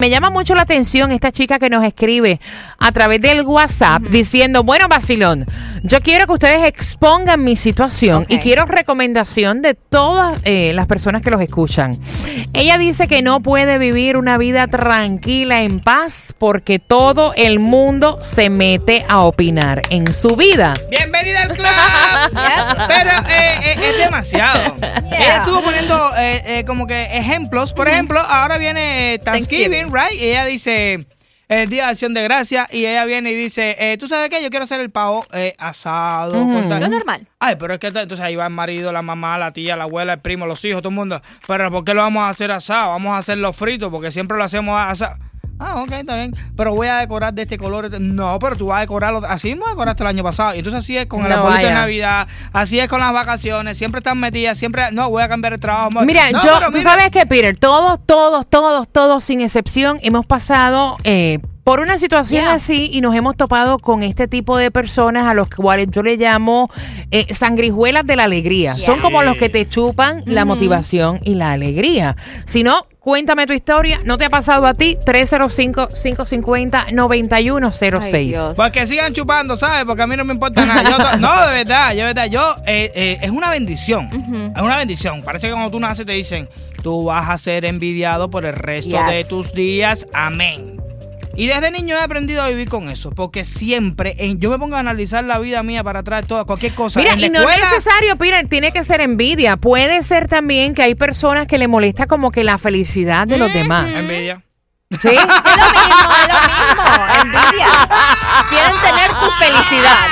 Me llama mucho la atención esta chica que nos escribe a través del WhatsApp diciendo, bueno, Basilón, yo quiero que ustedes expongan mi situación y quiero recomendación de todas eh, las personas que los escuchan. Ella dice que no puede vivir una vida tranquila, en paz, porque todo el mundo se mete a opinar en su vida. Bienvenida al club. Pero eh, eh, es demasiado. Ella estuvo poniendo eh, eh, como que ejemplos. Por ejemplo, ahora viene Thanksgiving, right? Y ella dice el Día de Acción de Gracia y ella viene y dice, eh, ¿tú sabes qué? Yo quiero hacer el pavo eh, asado. con tal". Lo normal. Ay, pero es que entonces ahí va el marido, la mamá, la tía, la abuela, el primo, los hijos, todo el mundo. Pero ¿por qué lo vamos a hacer asado? Vamos a hacerlo frito porque siempre lo hacemos asado. Ah, ok, está bien. Pero voy a decorar de este color. No, pero tú vas a decorarlo. Así mismo decoraste el año pasado. Y entonces así es con el No arbolito de. Navidad. Así es con las vacaciones. Siempre están metidas. Siempre. No, voy a cambiar el trabajo. Mira, No, yo, tú mira, sabes que, Peter, todos, todos, todos, todos, sin excepción, hemos pasado eh, por una situación Yeah. así y nos hemos topado con este tipo de personas a los cuales yo le llamo eh, sangrijuelas de la alegría. Yeah. Son como los que te chupan la motivación y la alegría. Si no, cuéntame tu historia. ¿No te ha pasado a ti? 305-550-9106. Ay, Dios. Pues que sigan chupando, ¿sabes? Porque a mí no me importa nada. Yo no, de verdad, yo de verdad. Yo, eh, eh, es una bendición. Es una bendición. Parece que cuando tú naces te dicen, tú vas a ser envidiado por el resto Yes. de tus días. Amén. Y desde niño he aprendido a vivir con eso, porque siempre en- yo me pongo a analizar la vida mía para atrás, toda, cualquier cosa. Mira, en la y no es necesario, Peter, tiene que ser envidia. Puede ser también que hay personas que le molesta como que la felicidad de los demás. Envidia. ¿Sí? Es lo mismo, es lo mismo. Envidia. Quieren tener tu felicidad.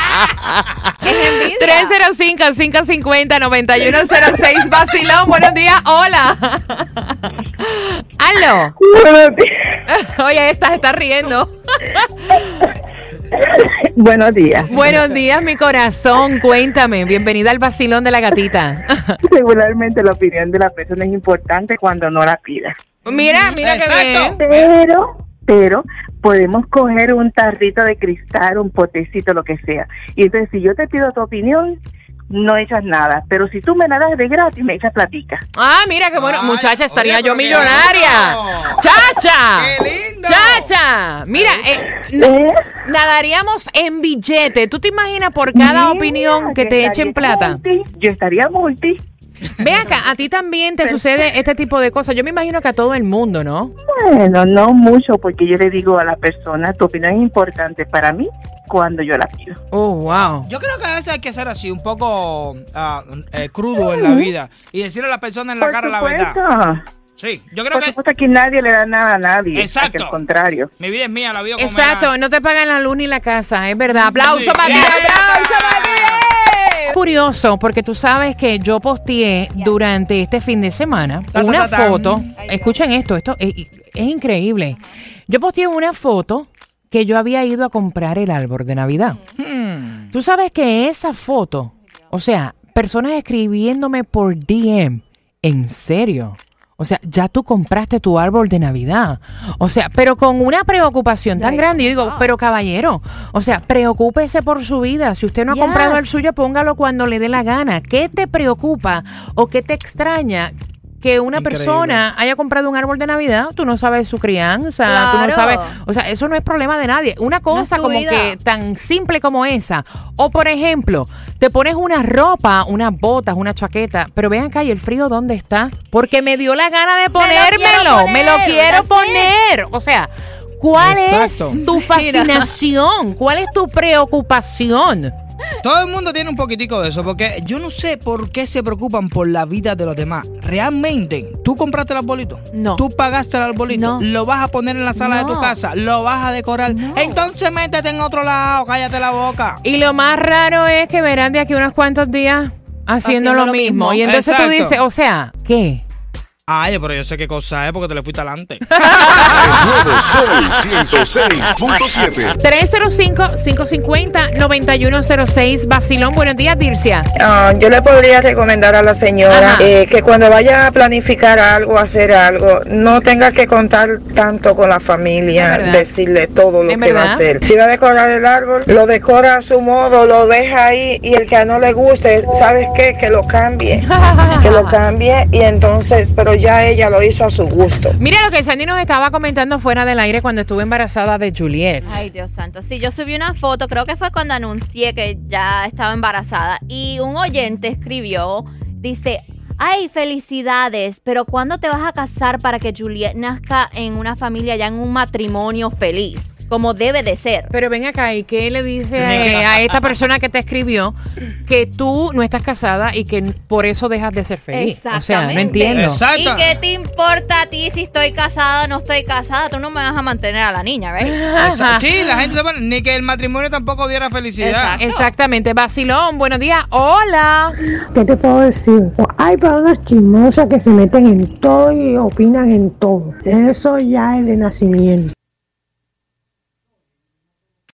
Es envidia. 305-550-9106. Vacilón, buenos días. Hola. Aló. Oye, esta se está riendo. Buenos días. Buenos días, mi corazón. Cuéntame. Bienvenida al vacilón de la gatita. Regularmente la opinión de la persona es importante cuando no la pida. Mira, mira que Exacto. bien. Pero, pero podemos coger un tarrito de cristal, un potecito, lo que sea. Y entonces si yo te pido tu opinión, no echas nada. Pero si tú me la das de gratis, me echas platica. Ah, mira qué bueno. Ay, Muchacha, estaría oye, yo millonaria. lindo. ¡Chacha! ¡Qué lindo! ¡Chacha! Mira, eh, ¿Eh? nadaríamos en billete. ¿Tú te imaginas por cada Mira, opinión que te echen plata? multi, yo estaría multi. Ve acá, a ti también te sucede este tipo de cosas. Yo me imagino que a todo el mundo, ¿no? Bueno, no mucho, porque yo le digo a la persona, tu opinión es importante para mí cuando yo la pido. Oh, wow. Yo creo que a veces hay que ser así, un poco ah, eh, crudo en la vida y decirle a la persona en la Por cara la verdad. Sí, yo creo Por que supuesto que nadie le da nada a nadie. Exacto. Al contrario. mi vida es mía, la vida como Exacto, no te pagan la luz ni la casa, es verdad. Aplauso Sí. para ti, aplauso para ti. Curioso, porque tú sabes que yo posteé durante este fin de semana una foto. Escuchen esto, esto es, es increíble. Yo posteé una foto que yo había ido a comprar el árbol de Navidad. Hmm. Tú sabes que esa foto, o sea, personas escribiéndome por DM, en serio. O sea, ya tú compraste tu árbol de Navidad. O sea, pero con una preocupación tan Like, grande. Yo digo, pero caballero, o sea, preocúpese por su vida. Si usted no ha Yes. comprado el suyo, póngalo cuando le dé la gana. ¿Qué te preocupa o qué te extraña? Que una Increíble. persona haya comprado un árbol de Navidad, tú no sabes su crianza, tú no sabes, o sea, eso no es problema de nadie. Una cosa como vida. que tan simple como esa. O por ejemplo, te pones una ropa, unas botas, una chaqueta, pero vean acá, ¿y el frío dónde está? Porque me dio la gana de quiero ponérmelo, me lo poner, quiero that's it. poner. O sea, ¿cuál Exacto. es tu fascinación? ¿Cuál es tu preocupación? Todo el mundo tiene un poquitico de eso, porque yo no sé por qué se preocupan por la vida de los demás. Realmente, tú compraste el arbolito, No. tú pagaste el arbolito, No. lo vas a poner en la sala de tu casa, lo vas a decorar. Entonces métete en otro lado, cállate la boca. Y lo más raro es que verán de aquí unos cuantos días haciendo, Haciendo lo, lo mismo. mismo. Y entonces tú dices, o sea, ¿qué? Ay, pero yo sé qué cosa es porque te le fuiste adelante. El nuevo Sol 106.7. 305-550-9106. Basilón, buenos días, Dircia. Ah, yo le podría recomendar a la señora eh, que cuando vaya a planificar algo, hacer algo, no tenga que contar tanto con la familia, decirle todo lo que va a hacer. Si va a decorar el árbol, lo decora a su modo, lo deja ahí y el que no le guste, ¿sabes qué? Que lo cambie, que lo cambie y entonces, pero ya ella lo hizo a su gusto. Mira lo que Sandy nos estaba comentando fuera del aire cuando estuve embarazada de Juliet. Ay, Dios santo. Sí, yo subí una foto, creo que fue cuando anuncié que ya estaba embarazada. Y un oyente escribió, dice, ay, felicidades, pero ¿cuándo te vas a casar para que Juliet nazca en una familia, ya en un matrimonio feliz? Como debe de ser. Pero ven acá, ¿y qué le dice eh, a esta persona que te escribió que tú no estás casada y que por eso dejas de ser feliz? O sea, no Exactamente. entiendo. Exacto. ¿Y qué te importa a ti si estoy casada o no estoy casada? Tú no me vas a mantener a la niña, ¿verdad? Sí, la gente se pone, ni que el matrimonio tampoco diera felicidad. Exacto. Exactamente. Vacilón, buenos días. Hola. ¿Qué te puedo decir? Hay personas chismosas que se meten en todo y opinan en todo. Eso ya es de nacimiento.